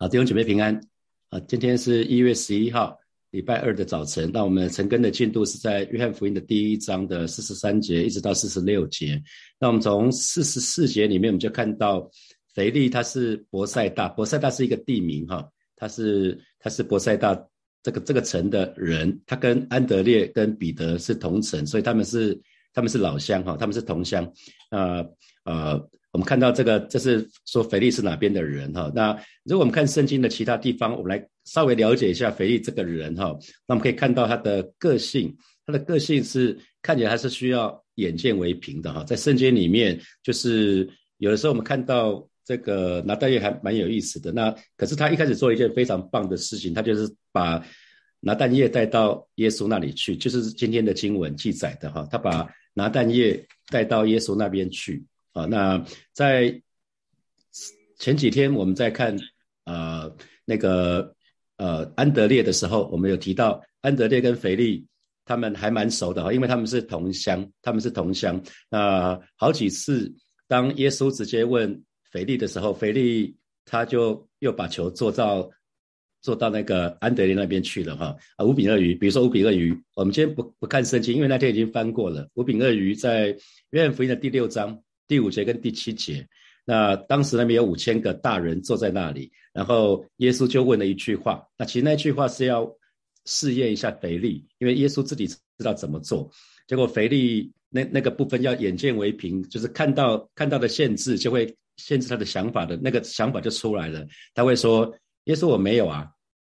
好，弟兄姐妹平安。啊，今天是一月十一号，礼拜二的早晨。那我们晨更的进度是在约翰福音的第一章的四十三节一直到四十六节。那我们从四十四节里面，我们就看到腓力他是博塞大，博塞大是一个地名哈，他是他是博塞大这个这个城的人，他跟安德烈跟彼得是同城，所以他们是他们是老乡哈，他们是同乡。啊呃。我们看到这个，这是说腓力是哪边的人哈？那如果我们看圣经的其他地方，我们来稍微了解一下腓力这个人哈。那我们可以看到他的个性，他的个性是看起来他是需要眼见为凭的哈。在圣经里面，就是有的时候我们看到这个拿大叶还蛮有意思的。那可是他一开始做一件非常棒的事情，他就是把拿蛋叶带到耶稣那里去，就是今天的经文记载的哈。他把拿蛋叶带到耶稣那边去。啊，那在前几天我们在看呃那个呃安德烈的时候，我们有提到安德烈跟腓力他们还蛮熟的哈，因为他们是同乡，他们是同乡。那好几次当耶稣直接问腓力的时候，腓力他就又把球做到做到那个安德烈那边去了哈。啊，五饼鳄鱼，比如说五饼鳄鱼，我们今天不不看圣经，因为那天已经翻过了。五饼鳄鱼在约翰福音的第六章。第五节跟第七节，那当时那边有五千个大人坐在那里，然后耶稣就问了一句话。那其实那句话是要试验一下腓力，因为耶稣自己知道怎么做。结果腓力那那个部分要眼见为凭，就是看到看到的限制就会限制他的想法的那个想法就出来了。他会说：“耶稣我没有啊，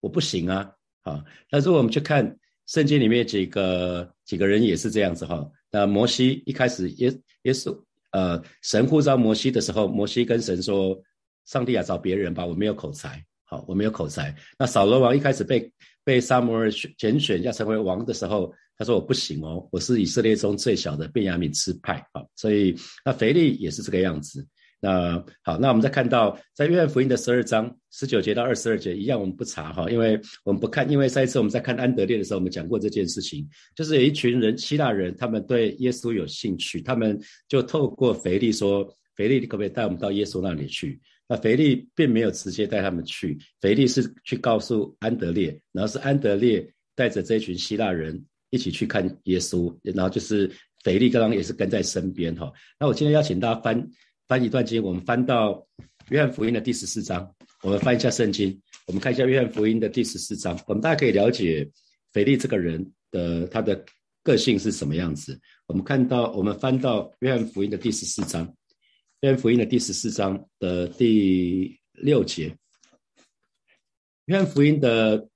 我不行啊。”啊，那如果我们去看圣经里面几个几个人也是这样子哈。那摩西一开始耶耶稣。呃，神呼召摩西的时候，摩西跟神说：“上帝啊，找别人吧，我没有口才。好，我没有口才。”那扫罗王一开始被被撒摩尔选拣选要成为王的时候，他说：“我不行哦，我是以色列中最小的便雅悯支派。”好，所以那腓力也是这个样子。那好，那我们再看到在约翰福音的十二章十九节到二十二节一样，我们不查哈，因为我们不看，因为上一次我们在看安德烈的时候，我们讲过这件事情，就是有一群人希腊人，他们对耶稣有兴趣，他们就透过腓力说：“腓力，你可不可以带我们到耶稣那里去？”那腓力并没有直接带他们去，腓力是去告诉安德烈，然后是安德烈带着这群希腊人一起去看耶稣，然后就是腓力刚刚也是跟在身边哈。那我今天邀请大家翻。翻一段经，我们翻到约翰福音的第十四章。我们翻一下圣经，我们看一下约翰福音的第十四章。我们大家可以了解腓力这个人的他的个性是什么样子。我们看到，我们翻到约翰福音的第十四章，约翰福音的第十四章的第六节。约翰福音的。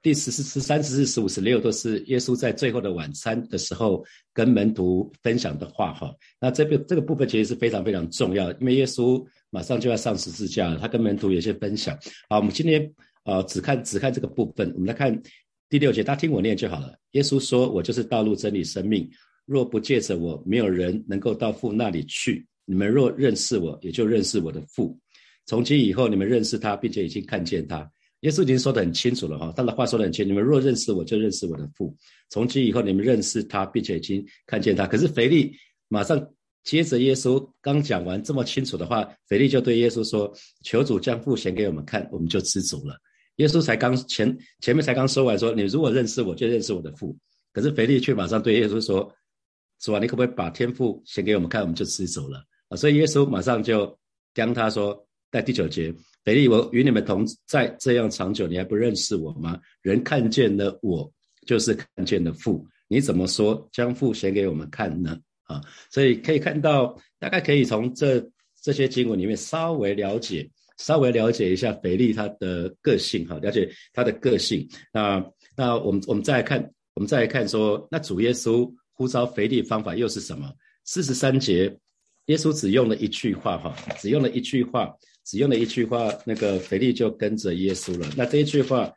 第十四、十三、十四、十五、十六都是耶稣在最后的晚餐的时候跟门徒分享的话哈。那这个这个部分其实是非常非常重要，因为耶稣马上就要上十字架了，他跟门徒有些分享。好，我们今天啊只看只看这个部分，我们来看第六节，大家听我念就好了。耶稣说：“我就是道路、真理、生命，若不借着我，没有人能够到父那里去。你们若认识我，也就认识我的父。从今以后，你们认识他，并且已经看见他。”耶稣已经说得很清楚了哈，他的话说得很清楚，你们若认识我，就认识我的父。从今以后，你们认识他，并且已经看见他。可是腓力马上接着耶稣刚讲完这么清楚的话，腓力就对耶稣说：“求主将父显给我们看，我们就知足了。”耶稣才刚前前面才刚说完说：“你如果认识我，就认识我的父。”可是腓力却马上对耶稣说：“主啊，你可不可以把天父显给我们看，我们就知足了？”啊，所以耶稣马上就将他说，在第九节。腓力，我与你们同在这样长久，你还不认识我吗？人看见了我，就是看见了父。你怎么说将父显给我们看呢？啊，所以可以看到，大概可以从这这些经文里面稍微了解，稍微了解一下腓力他的个性，哈，了解他的个性。那那我们我们再来看，我们再来看说，那主耶稣呼召腓力方法又是什么？四十三节，耶稣只用了一句话，哈，只用了一句话。只用了一句话，那个腓力就跟着耶稣了。那这一句话，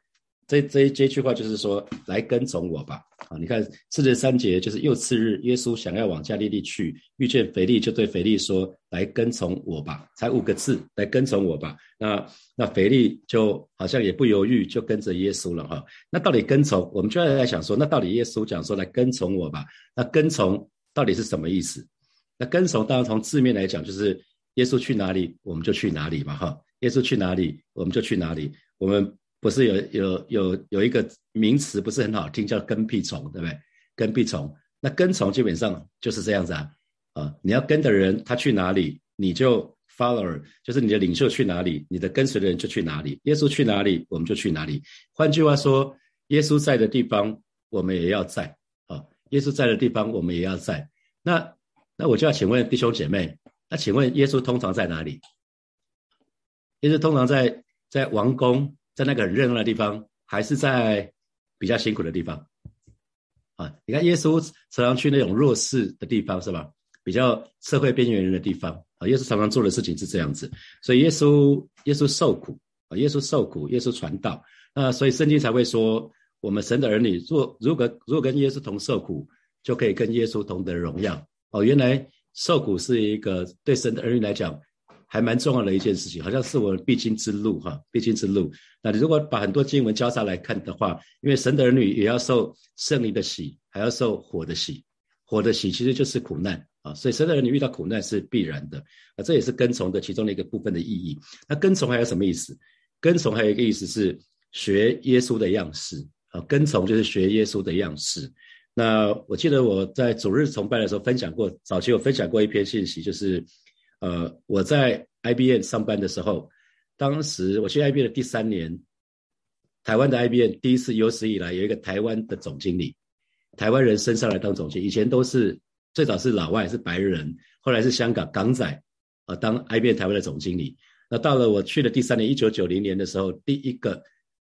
这这这句话就是说，来跟从我吧。啊，你看四十三节，就是又次日，耶稣想要往加利利去，遇见腓力，就对腓力说：“来跟从我吧。”才五个字，来跟从我吧。那那腓力就好像也不犹豫，就跟着耶稣了哈。那到底跟从，我们就要在想说，那到底耶稣讲说来跟从我吧？那跟从到底是什么意思？那跟从当然从字面来讲就是。耶稣去哪里，我们就去哪里嘛，哈。耶稣去哪里，我们就去哪里。我们不是有有有有一个名词不是很好听，叫跟屁虫，对不对？跟屁虫，那跟从基本上就是这样子啊啊！你要跟的人他去哪里，你就 follower，就是你的领袖去哪里，你的跟随的人就去哪里。耶稣去哪里，我们就去哪里。换句话说，耶稣在的地方，我们也要在啊。耶稣在的地方，我们也要在。那那我就要请问弟兄姐妹，那请问耶稣通常在哪里？耶稣通常在在王宫，在那个很热闹的地方，还是在比较辛苦的地方？啊，你看耶稣常常去那种弱势的地方，是吧？比较社会边缘人的地方啊。耶稣常常做的事情是这样子，所以耶稣耶稣受苦啊，耶稣受苦，耶稣传道。那所以圣经才会说，我们神的儿女，若如果如果跟耶稣同受苦，就可以跟耶稣同得荣耀。哦，原来受苦是一个对神的儿女来讲。还蛮重要的一件事情，好像是我必经之路哈，必经之路。那你如果把很多经文交叉来看的话，因为神的儿女也要受圣灵的喜，还要受火的喜，火的喜其实就是苦难啊，所以神的儿女遇到苦难是必然的啊，这也是跟从的其中的一个部分的意义。那跟从还有什么意思？跟从还有一个意思是学耶稣的样式啊，跟从就是学耶稣的样式。那我记得我在主日崇拜的时候分享过，早期有分享过一篇信息，就是。呃，我在 IBM 上班的时候，当时我去 IBM 的第三年，台湾的 IBM 第一次有史以来有一个台湾的总经理，台湾人升上来当总经理，以前都是最早是老外是白人，后来是香港港仔啊当 IBM 台湾的总经理。那到了我去的第三年，一九九零年的时候，第一个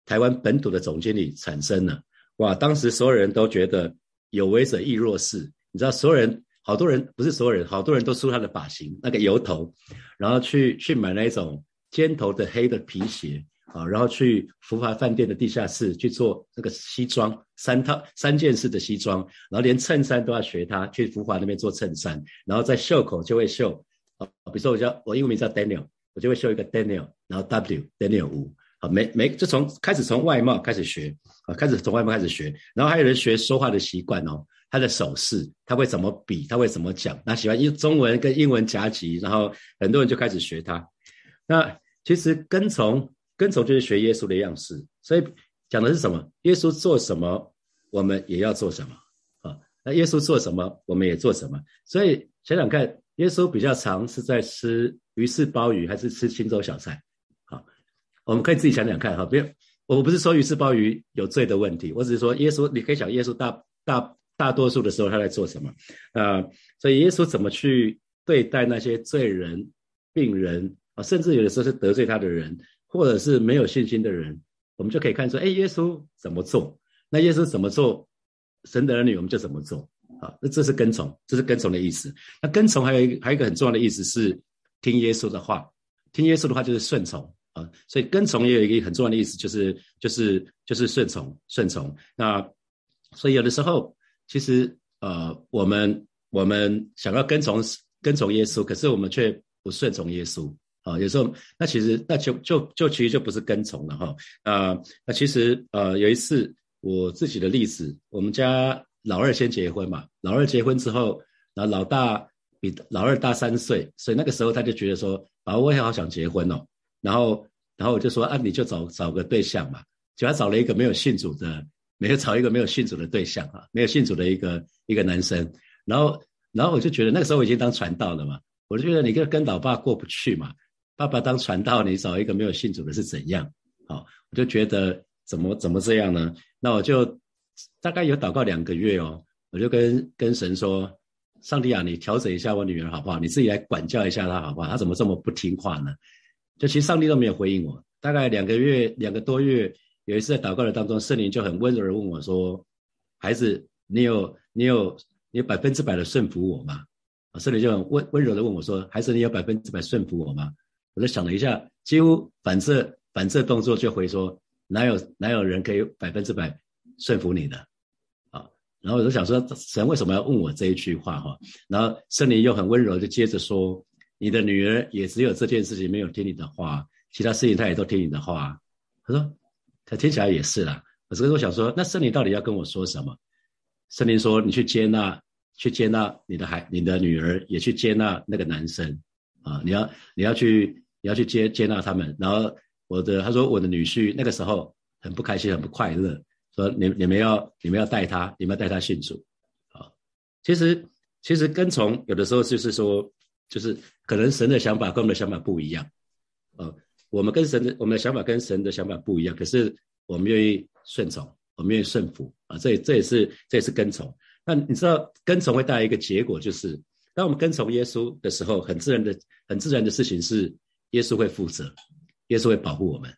台湾本土的总经理产生了，哇！当时所有人都觉得有为者亦若是，你知道所有人。好多人不是所有人，好多人都梳他的发型，那个油头，然后去去买那一种尖头的黑的皮鞋啊，然后去福华饭店的地下室去做那个西装，三套三件式的西装，然后连衬衫都要学他去福华那边做衬衫，然后在袖口就会绣啊，比如说我叫我英文名叫 Daniel，我就会绣一个 Daniel，然后 W Daniel 五啊，每每就从开始从外貌开始学啊，开始从外貌开始学，然后还有人学说话的习惯哦。他的手势，他会怎么比？他会怎么讲？他喜欢用中文跟英文夹击，然后很多人就开始学他。那其实跟从跟从就是学耶稣的样式，所以讲的是什么？耶稣做什么，我们也要做什么啊？那耶稣做什么，我们也做什么？所以想想看，耶稣比较常是在吃鱼翅鲍鱼，还是吃青州小菜？我们可以自己想想看哈。不要，我不是说鱼翅鲍鱼有罪的问题，我只是说耶稣，你可以想耶稣大大。大多数的时候他在做什么？啊，所以耶稣怎么去对待那些罪人、病人啊，甚至有的时候是得罪他的人，或者是没有信心的人，我们就可以看出，哎，耶稣怎么做？那耶稣怎么做？神的儿女我们就怎么做？啊，那这是跟从，这是跟从的意思。那跟从还有一个还有一个很重要的意思是听耶稣的话，听耶稣的话就是顺从啊。所以跟从也有一个很重要的意思，就是就是就是顺从顺从。那所以有的时候。其实，呃，我们我们想要跟从跟从耶稣，可是我们却不顺从耶稣啊。有时候，那其实那就就就其实就不是跟从了哈。啊，那其实呃，有一次我自己的例子，我们家老二先结婚嘛，老二结婚之后，然后老大比老二大三岁，所以那个时候他就觉得说，啊，我也好想结婚哦。然后然后我就说，啊，你就找找个对象嘛，就他找了一个没有信主的。没有找一个没有信主的对象啊，没有信主的一个一个男生，然后然后我就觉得那个时候我已经当传道了嘛，我就觉得你跟跟老爸过不去嘛，爸爸当传道，你找一个没有信主的是怎样？好，我就觉得怎么怎么这样呢？那我就大概有祷告两个月哦，我就跟跟神说，上帝啊，你调整一下我女儿好不好？你自己来管教一下她好不好？她怎么这么不听话呢？就其实上帝都没有回应我，大概两个月两个多月。有一次在祷告的当中，圣灵就很温柔的问我说：“孩子，你有你有你有百分之百的顺服我吗？”啊，圣灵就很温温柔的问我说：“孩子，你有百分之百顺服我吗？”我就想了一下，几乎反射反射动作就回说：“哪有哪有人可以百分之百顺服你的？”啊，然后我就想说，神为什么要问我这一句话？哈，然后圣灵又很温柔的接着说：“你的女儿也只有这件事情没有听你的话，其他事情她也都听你的话。”他说。他听起来也是啦，可是我想说，那圣灵到底要跟我说什么？圣灵说：“你去接纳，去接纳你的孩，你的女儿，也去接纳那个男生啊！你要，你要去你要去接接纳他们。然后我的他说我的女婿那个时候很不开心，很不快乐，说你你们要你们要带他，你们要带他信主。啊，其实其实跟从有的时候就是说，就是可能神的想法跟我们的想法不一样。呃，我们跟神的我们的想法跟神的想法不一样，可是我们愿意顺从，我们愿意顺服啊，这也这也是这也是跟从。那你知道跟从会带来一个结果，就是当我们跟从耶稣的时候，很自然的很自然的事情是耶稣会负责，耶稣会保护我们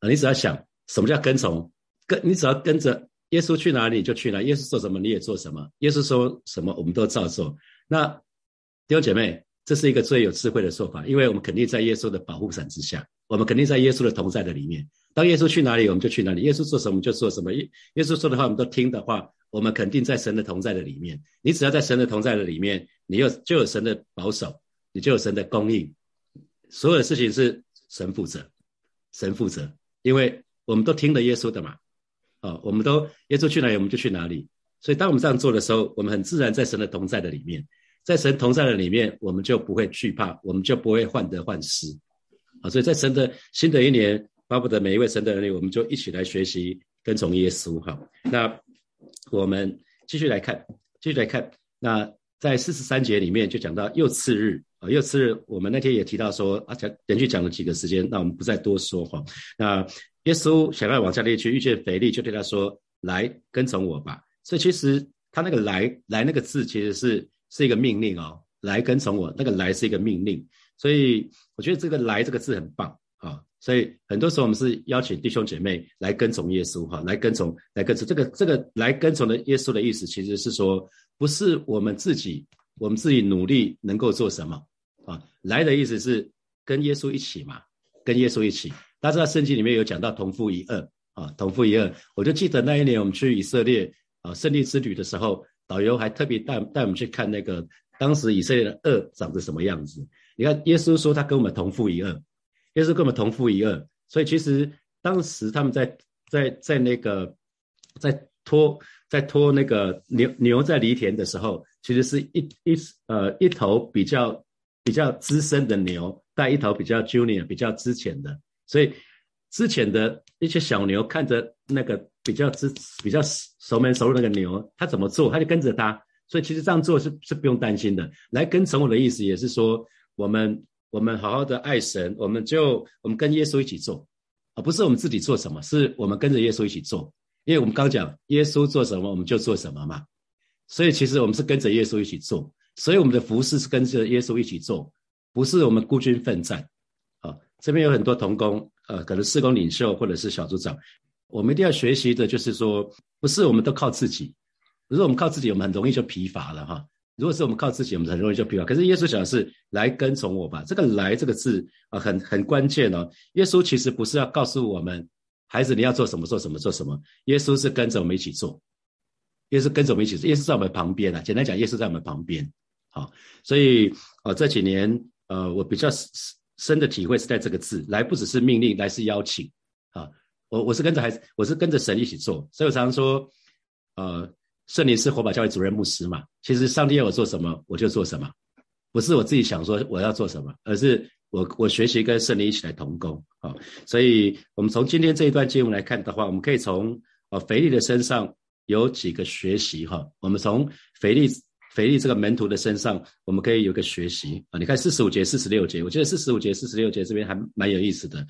啊。你只要想什么叫跟从，跟你只要跟着耶稣去哪里就去哪，耶稣做什么你也做什么，耶稣说什么我们都照做。那弟兄姐妹。这是一个最有智慧的做法，因为我们肯定在耶稣的保护伞之下，我们肯定在耶稣的同在的里面。当耶稣去哪里，我们就去哪里；耶稣做什么，我们就做什么。耶耶稣说的话，我们都听的话，我们肯定在神的同在的里面。你只要在神的同在的里面，你有就有神的保守，你就有神的供应。所有的事情是神负责，神负责，因为我们都听了耶稣的嘛。哦，我们都耶稣去哪里，我们就去哪里。所以当我们这样做的时候，我们很自然在神的同在的里面。在神同在的里面，我们就不会惧怕，我们就不会患得患失，啊！所以在神的新的一年，巴不得每一位神的儿女，我们就一起来学习跟从耶稣，哈。那我们继续来看，继续来看。那在四十三节里面就讲到又次日，啊，又次日，我们那天也提到说，啊，讲连续讲了几个时间，那我们不再多说，哈。那耶稣想要往加利去，遇见腓力，就对他说：“来跟从我吧。”所以其实他那个“来”来那个字，其实是。是一个命令哦，来跟从我。那个来是一个命令，所以我觉得这个来这个字很棒啊。所以很多时候我们是邀请弟兄姐妹来跟从耶稣哈，来跟从，来跟从。这个这个来跟从的耶稣的意思，其实是说不是我们自己，我们自己努力能够做什么啊。来的意思是跟耶稣一起嘛，跟耶稣一起。大家知道圣经里面有讲到同父一二啊，同父一二。我就记得那一年我们去以色列啊胜利之旅的时候。导游还特别带带我们去看那个当时以色列的恶长得什么样子。你看，耶稣说他跟我们同父一二，耶稣跟我们同父一二。所以其实当时他们在在在那个在拖在拖那个牛牛在犁田的时候，其实是一一呃一头比较比较资深的牛带一头比较 junior 比较之前的，所以之前的一些小牛看着那个。比较知比较熟门熟路那个牛，他怎么做，他就跟着他。所以其实这样做是是不用担心的。来跟从我的意思也是说，我们我们好好的爱神，我们就我们跟耶稣一起做，而不是我们自己做什么，是我们跟着耶稣一起做。因为我们刚讲耶稣做什么，我们就做什么嘛。所以其实我们是跟着耶稣一起做，所以我们的服饰是跟着耶稣一起做，不是我们孤军奋战。啊，这边有很多同工，呃，可能施工领袖或者是小组长。我们一定要学习的，就是说，不是我们都靠自己。如果我们靠自己，我们很容易就疲乏了哈。如果是我们靠自己，我们很容易就疲乏。可是耶稣讲的是来跟从我吧，这个“来”这个字啊，很很关键哦。耶稣其实不是要告诉我们，孩子你要做什么做什么做什么。耶稣是跟着我们一起做，耶稣跟着我们一起做，耶稣在我们旁边啊。简单讲，耶稣在我们旁边。好，所以啊，这几年呃，我比较深的体会是在这个字“来”，不只是命令，来是邀请啊。我我是跟着孩子，我是跟着神一起做，所以我常常说，呃，圣灵是火把教会主任牧师嘛。其实上帝要我做什么，我就做什么，不是我自己想说我要做什么，而是我我学习跟圣灵一起来同工啊。所以，我们从今天这一段经文来看的话，我们可以从啊腓力的身上有几个学习哈。我们从腓力腓力这个门徒的身上，我们可以有个学习啊。你看四十五节、四十六节，我觉得四十五节、四十六节这边还蛮有意思的。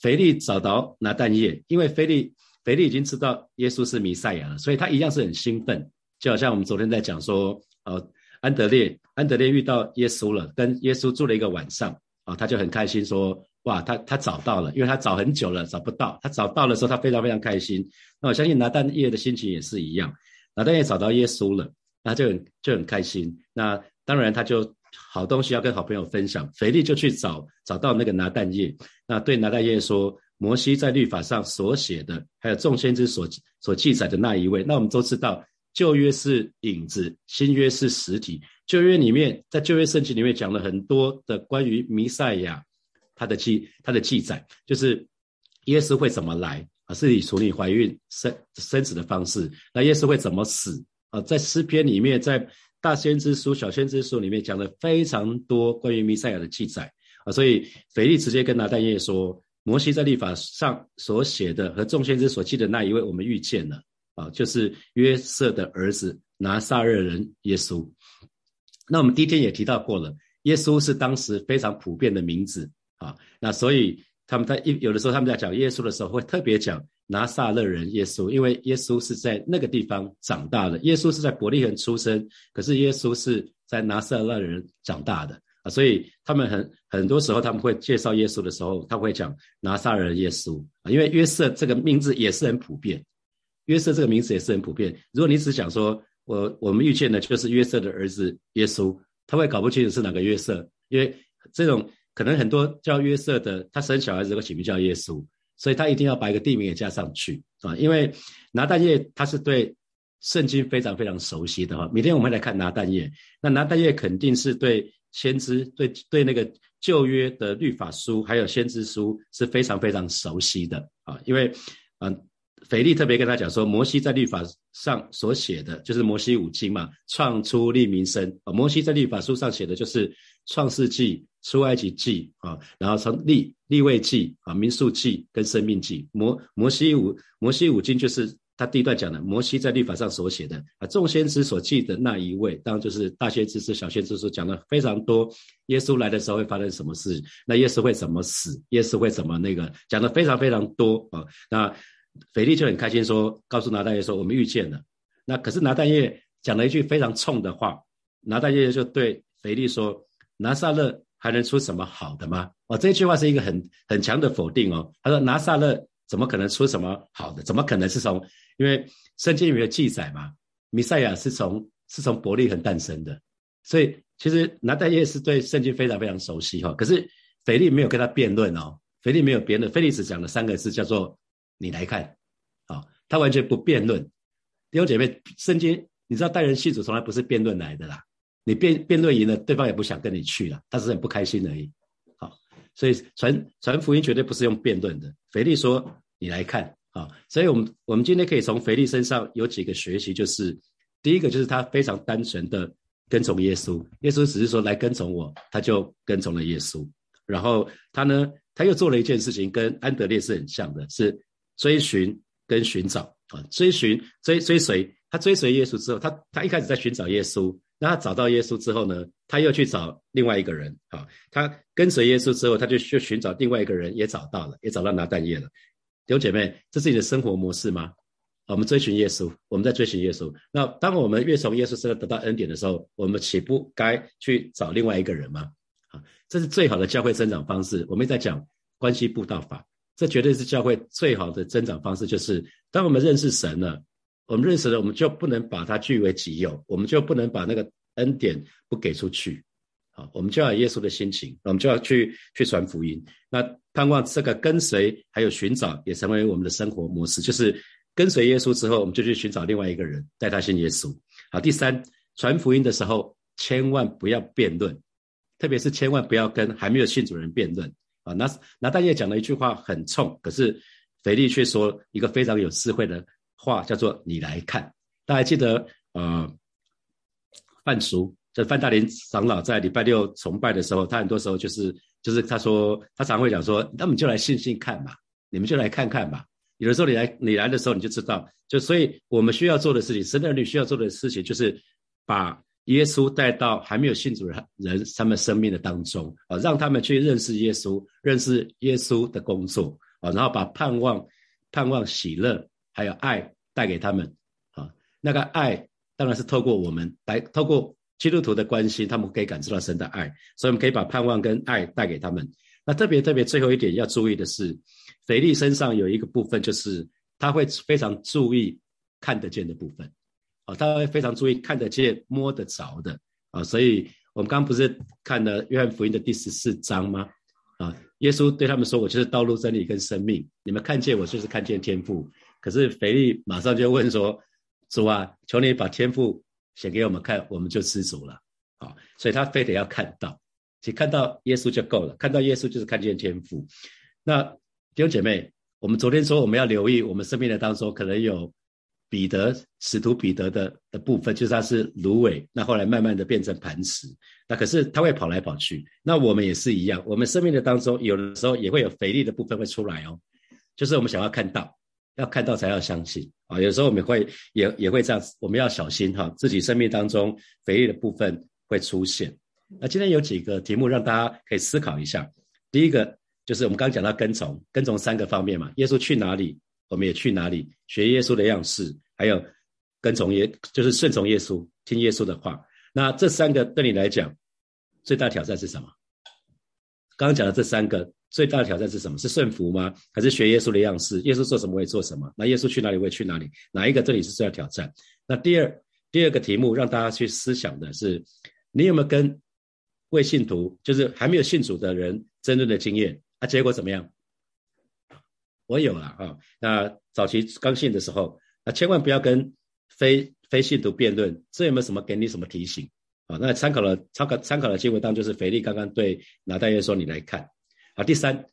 腓力找到拿但业，因为腓力腓力已经知道耶稣是弥赛亚了，所以他一样是很兴奋，就好像我们昨天在讲说，呃，安德烈安德烈遇到耶稣了，跟耶稣住了一个晚上，啊，他就很开心说，哇，他他找到了，因为他找很久了找不到，他找到的时候他非常非常开心。那我相信拿但业的心情也是一样，拿但业找到耶稣了，那就很就很开心。那当然他就。好东西要跟好朋友分享，腓力就去找找到那个拿但业，那对拿但业说：摩西在律法上所写的，还有众先知所所记载的那一位。那我们都知道，旧约是影子，新约是实体。旧约里面，在旧约圣经里面讲了很多的关于弥赛亚他的记他的记载，就是耶稣会怎么来啊？是以处理怀孕生生子的方式。那耶稣会怎么死啊？在诗篇里面，在大先知书、小先知书里面讲了非常多关于弥赛亚的记载啊，所以腓力直接跟拿但业说，摩西在律法上所写的和众先知所记的那一位，我们遇见了啊，就是约瑟的儿子拿撒勒人耶稣。那我们第一天也提到过了，耶稣是当时非常普遍的名字啊，那所以他们在一有的时候他们在讲耶稣的时候，会特别讲拿撒勒人耶稣，因为耶稣是在那个地方长大的，耶稣是在伯利恒出生，可是耶稣是在拿撒勒人长大的。所以他们很很多时候他们会介绍耶稣的时候，他会讲拿撒勒人耶稣啊，因为约瑟这个名字也是很普遍，约瑟这个名字也是很普遍。如果你只讲说我我们遇见的就是约瑟的儿子耶稣，他会搞不清楚是哪个约瑟，因为这种可能很多叫约瑟的，他生小孩子会起名叫耶稣，所以他一定要把一个地名也加上去啊，因为拿但业他是对圣经非常非常熟悉的哈。明天我们来看拿但业，那拿但业肯定是对。先知对对那个旧约的律法书还有先知书是非常非常熟悉的啊，因为嗯，腓力特别跟他讲说，摩西在律法上所写的就是摩西五经嘛，创出立民生啊。摩西在律法书上写的就是创世纪、出埃及记啊，然后从立立位记啊、民数记跟生命记。摩摩西五摩西五经就是。他第一段讲的，摩西在律法上所写的啊，众先知所记的那一位，当然就是大先知是小先知书讲的非常多。耶稣来的时候会发生什么事？那耶稣会怎么死？耶稣会怎么那个？讲的非常非常多啊。那腓力就很开心说，告诉拿大业说，我们遇见了。那可是拿大业讲了一句非常冲的话，拿大业就对腓力说，拿撒勒还能出什么好的吗？哦，这句话是一个很很强的否定哦。他说拿撒勒怎么可能出什么好的？怎么可能是从？因为圣经里面有记载嘛，弥赛亚是从是从伯利恒诞生的，所以其实拿大耶是对圣经非常非常熟悉哈。可是腓力没有跟他辩论哦，腓力没有辩论，腓力只讲了三个字叫做“你来看”，哦，他完全不辩论。弟兄姐妹，圣经你知道待人信主从来不是辩论来的啦，你辩辩论赢了，对方也不想跟你去了，他只是很不开心而已。好，所以传传福音绝对不是用辩论的。腓力说：“你来看。”啊，所以，我们我们今天可以从腓力身上有几个学习，就是第一个就是他非常单纯的跟从耶稣，耶稣只是说来跟从我，他就跟从了耶稣。然后他呢，他又做了一件事情，跟安德烈是很像的，是追寻跟寻找啊，追寻追追随，他追随耶稣之后，他他一开始在寻找耶稣，那他找到耶稣之后呢，他又去找另外一个人啊，他跟随耶稣之后，他就去寻找另外一个人，也找到了，也找到拿但业了。弟兄姐妹，这是你的生活模式吗？我们追寻耶稣，我们在追寻耶稣。那当我们越从耶稣身上得到恩典的时候，我们岂不该去找另外一个人吗？啊，这是最好的教会增长方式。我们在讲关系布道法，这绝对是教会最好的增长方式。就是当我们认识神了，我们认识了，我们就不能把它据为己有，我们就不能把那个恩典不给出去。好，我们就要耶稣的心情，我们就要去去传福音。那盼望这个跟随还有寻找，也成为我们的生活模式。就是跟随耶稣之后，我们就去寻找另外一个人，带他信耶稣。好，第三，传福音的时候千万不要辩论，特别是千万不要跟还没有信主人辩论。啊，那拿大业讲了一句话很冲，可是腓力却说一个非常有智慧的话，叫做“你来看”。大家记得，呃，范叔。这范大林长老在礼拜六崇拜的时候，他很多时候就是就是他说他常会讲说，那么就来信信看嘛，你们就来看看吧。有的时候你来你来的时候你就知道，就所以我们需要做的事情，神的儿女需要做的事情，就是把耶稣带到还没有信主的人他们生命的当中啊，让他们去认识耶稣，认识耶稣的工作啊，然后把盼望、盼望、喜乐还有爱带给他们啊。那个爱当然是透过我们来透过。基督徒的关系，他们可以感受到神的爱，所以我们可以把盼望跟爱带给他们。那特别特别最后一点要注意的是，腓力身上有一个部分，就是他会非常注意看得见的部分，啊，他会非常注意看得见、摸得着的，啊，所以我们刚刚不是看了约翰福音的第十四章吗？啊，耶稣对他们说：“我就是道路、真理跟生命，你们看见我就是看见天父。”可是腓力马上就问说：“主啊，求你把天赋。”写给我们看，我们就知足了，啊，所以他非得要看到，其实看到耶稣就够了，看到耶稣就是看见天赋。那弟兄姐妹，我们昨天说我们要留意，我们生命的当中可能有彼得使徒彼得的的部分，就是他是芦苇，那后来慢慢的变成磐石，那可是他会跑来跑去。那我们也是一样，我们生命的当中，有的时候也会有肥力的部分会出来哦，就是我们想要看到，要看到才要相信啊。有时候我们会也也会这样，我们要小心哈，自己生命当中肥力的部分会出现。那今天有几个题目让大家可以思考一下。第一个就是我们刚刚讲到跟从，跟从三个方面嘛，耶稣去哪里，我们也去哪里，学耶稣的样式，还有跟从耶，就是顺从耶稣，听耶稣的话。那这三个对你来讲，最大挑战是什么？刚刚讲的这三个最大的挑战是什么？是顺服吗？还是学耶稣的样式？耶稣做什么我也做什么？那耶稣去哪里我也去哪里？哪一个这里是最大挑战？那第二第二个题目让大家去思想的是，你有没有跟？为信徒，就是还没有信主的人争论的经验啊，结果怎么样？我有了啊。那早期刚信的时候，啊，千万不要跟非非信徒辩论。这有没有什么给你什么提醒啊？那参考了参考参考的经文当中，就是腓力刚刚对拿大约说：“你来看。”啊，第三，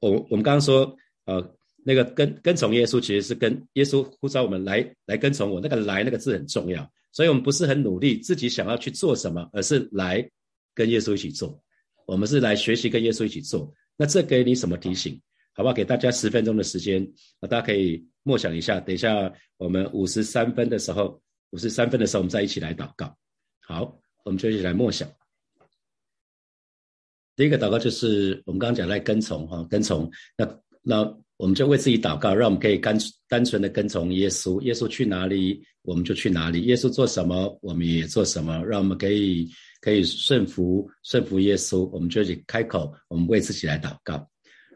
我我们刚刚说，呃，那个跟跟从耶稣，其实是跟耶稣呼召我们来来跟从我。那个“来”那个字很重要，所以我们不是很努力自己想要去做什么，而是来。跟耶稣一起做，我们是来学习跟耶稣一起做。那这给你什么提醒？好不好？给大家十分钟的时间，啊，大家可以默想一下。等一下我们五十三分的时候，五十三分的时候，我们再一起来祷告。好，我们就一起来默想。第一个祷告就是我们刚刚讲来跟从哈，跟从。那那我们就为自己祷告，让我们可以单单纯的跟从耶稣。耶稣去哪里，我们就去哪里；耶稣做什么，我们也做什么。让我们可以。可以顺服顺服耶稣，我们就去开口，我们为自己来祷告，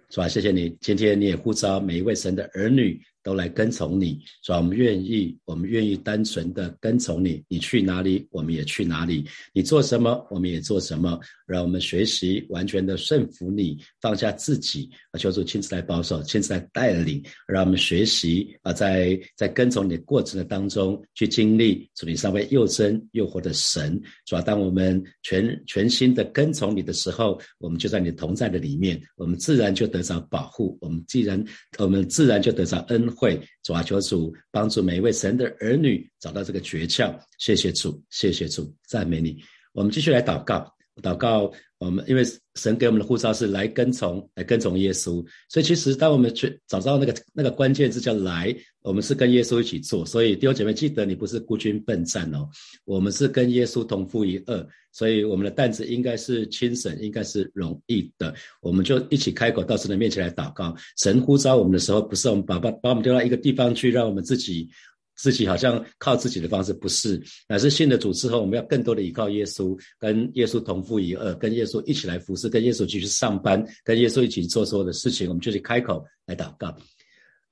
是吧？谢谢你，今天你也呼召每一位神的儿女。都来跟从你，说我们愿意，我们愿意单纯的跟从你。你去哪里，我们也去哪里；你做什么，我们也做什么。让我们学习完全的顺服你，放下自己，啊，求主亲自来保守，亲自来带领。让我们学习啊，在在跟从你的过程的当中，去经历主你上位又真又活的神。主要当我们全全心的跟从你的时候，我们就在你同在的里面，我们自然就得着保护。我们既然我们自然就得着恩。会主啊，求主帮助每一位神的儿女找到这个诀窍。谢谢主，谢谢主，赞美你。我们继续来祷告，祷告。我们因为神给我们的护照是来跟从，来跟从耶稣，所以其实当我们去找到那个那个关键字叫来，我们是跟耶稣一起做。所以弟兄姐妹记得，你不是孤军奋战哦，我们是跟耶稣同负一二，所以我们的担子应该是轻省，应该是容易的。我们就一起开口到神的面前来祷告。神呼召我们的时候，不是我们把把把我们丢到一个地方去，让我们自己。自己好像靠自己的方式不是，乃是信的主之后，我们要更多的依靠耶稣，跟耶稣同父一二，跟耶稣一起来服侍，跟耶稣继续上班，跟耶稣一起做所有的事情，我们就去开口来祷告。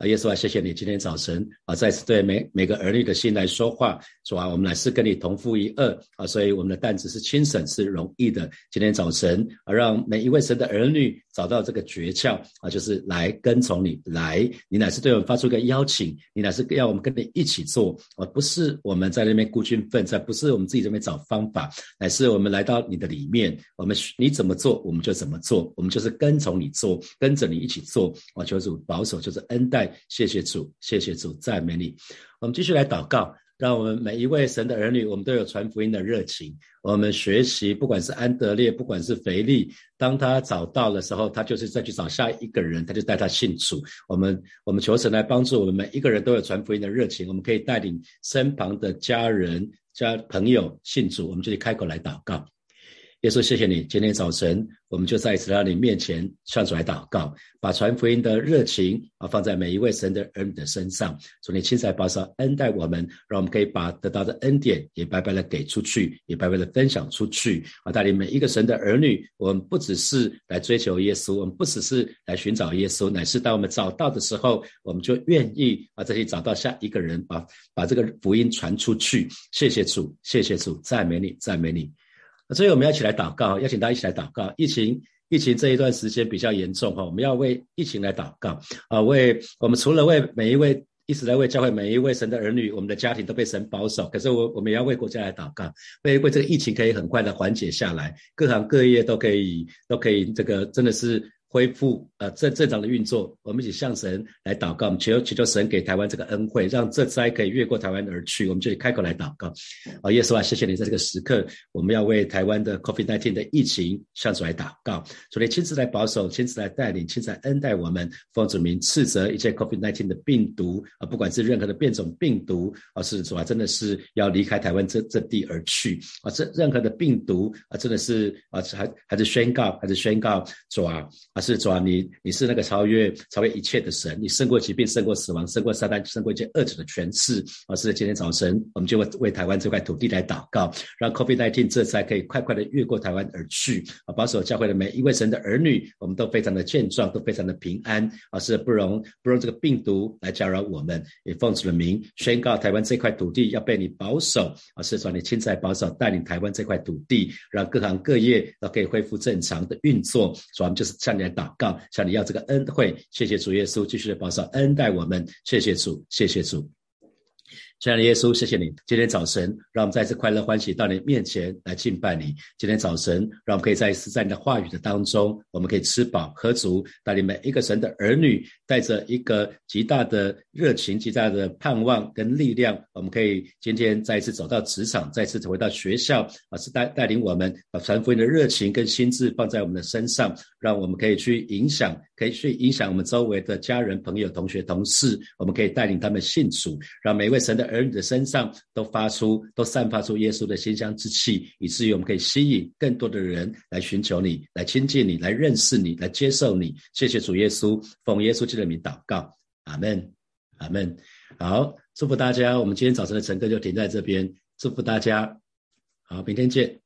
啊，耶稣啊，谢谢你今天早晨啊，再次对每每个儿女的心来说话，说啊，我们乃是跟你同父一二啊，所以我们的担子是轻省，是容易的。今天早晨啊，让每一位神的儿女找到这个诀窍啊，就是来跟从你，来，你乃是对我们发出一个邀请，你乃是要我们跟你一起做，而不是我们在那边孤军奋战，不是我们自己这边找方法，乃是我们来到你的里面，我们你怎么做，我们就怎么做，我们就是跟从你做，跟着你一起做。啊，求主保守，就是恩待。谢谢主，谢谢主，赞美你。我们继续来祷告，让我们每一位神的儿女，我们都有传福音的热情。我们学习，不管是安德烈，不管是腓力，当他找到的时候，他就是再去找下一个人，他就带他信主。我们我们求神来帮助我们每一个人都有传福音的热情，我们可以带领身旁的家人、家朋友信主，我们就去开口来祷告。耶稣，谢谢你！今天早晨，我们就在一次在你面前唱出来祷告，把传福音的热情啊放在每一位神的儿女的身上。主，你亲自保守恩待我们，让我们可以把得到的恩典也白白的给出去，也白白的分享出去。啊，带领每一个神的儿女，我们不只是来追求耶稣，我们不只是来寻找耶稣，乃是当我们找到的时候，我们就愿意啊再去找到下一个人，把把这个福音传出去。谢谢主，谢谢主，赞美你，赞美你。所以我们要一起来祷告，邀请大家一起来祷告。疫情，疫情这一段时间比较严重哈，我们要为疫情来祷告啊！为我们除了为每一位一直在为教会每一位神的儿女，我们的家庭都被神保守。可是我我们也要为国家来祷告，为为这个疫情可以很快的缓解下来，各行各业都可以都可以这个真的是恢复呃正正常的运作，我们一起向神来祷告，求祈求神给台湾这个恩惠，让这灾可以越过台湾而去。我们就开口来祷告。啊，耶稣啊，谢谢你在这个时刻，我们要为台湾的 COVID-19 的疫情向主来祷告，主你亲自来保守，亲自来带领，亲自来恩待我们，奉主名斥责一切 COVID-19 的病毒啊，不管是任何的变种病毒啊，是主啊，真的是要离开台湾这这地而去啊，这任何的病毒啊，真的是啊，还还是宣告，还是宣告主啊啊。是主啊，你你是那个超越超越一切的神，你胜过疾病，胜过死亡，胜过撒旦，胜过一切恶者的权势。啊，是今天早晨，我们就为为台湾这块土地来祷告，让 COVID-19 这才可以快快的越过台湾而去。啊，保守教会的每一位神的儿女，我们都非常的健壮，都非常的平安。啊，是不容不容这个病毒来搅扰我们。也奉主的名宣告，台湾这块土地要被你保守。啊，是主啊你亲自保守，带领台湾这块土地，让各行各业都可以恢复正常的运作。主啊，我们就是向你来。祷告，向你要这个恩惠，谢谢主耶稣，继续的保守恩待我们，谢谢主，谢谢主。亲爱的耶稣，谢谢你今天早晨让我们再次快乐欢喜到你面前来敬拜你。今天早晨让我们可以再一次在你的话语的当中，我们可以吃饱喝足，带领每一个神的儿女带着一个极大的热情、极大的盼望跟力量，我们可以今天再一次走到职场，再次回到学校，啊，是带带领我们把传福音的热情跟心智放在我们的身上，让我们可以去影响，可以去影响我们周围的家人、朋友、同学、同事，我们可以带领他们信主，让每一位神的。儿女的身上都发出、都散发出耶稣的馨香之气，以至于我们可以吸引更多的人来寻求你、来亲近你、来认识你、来接受你。谢谢主耶稣，奉耶稣基督的名祷告，阿门，阿门。好，祝福大家。我们今天早晨的晨歌就停在这边，祝福大家。好，明天见。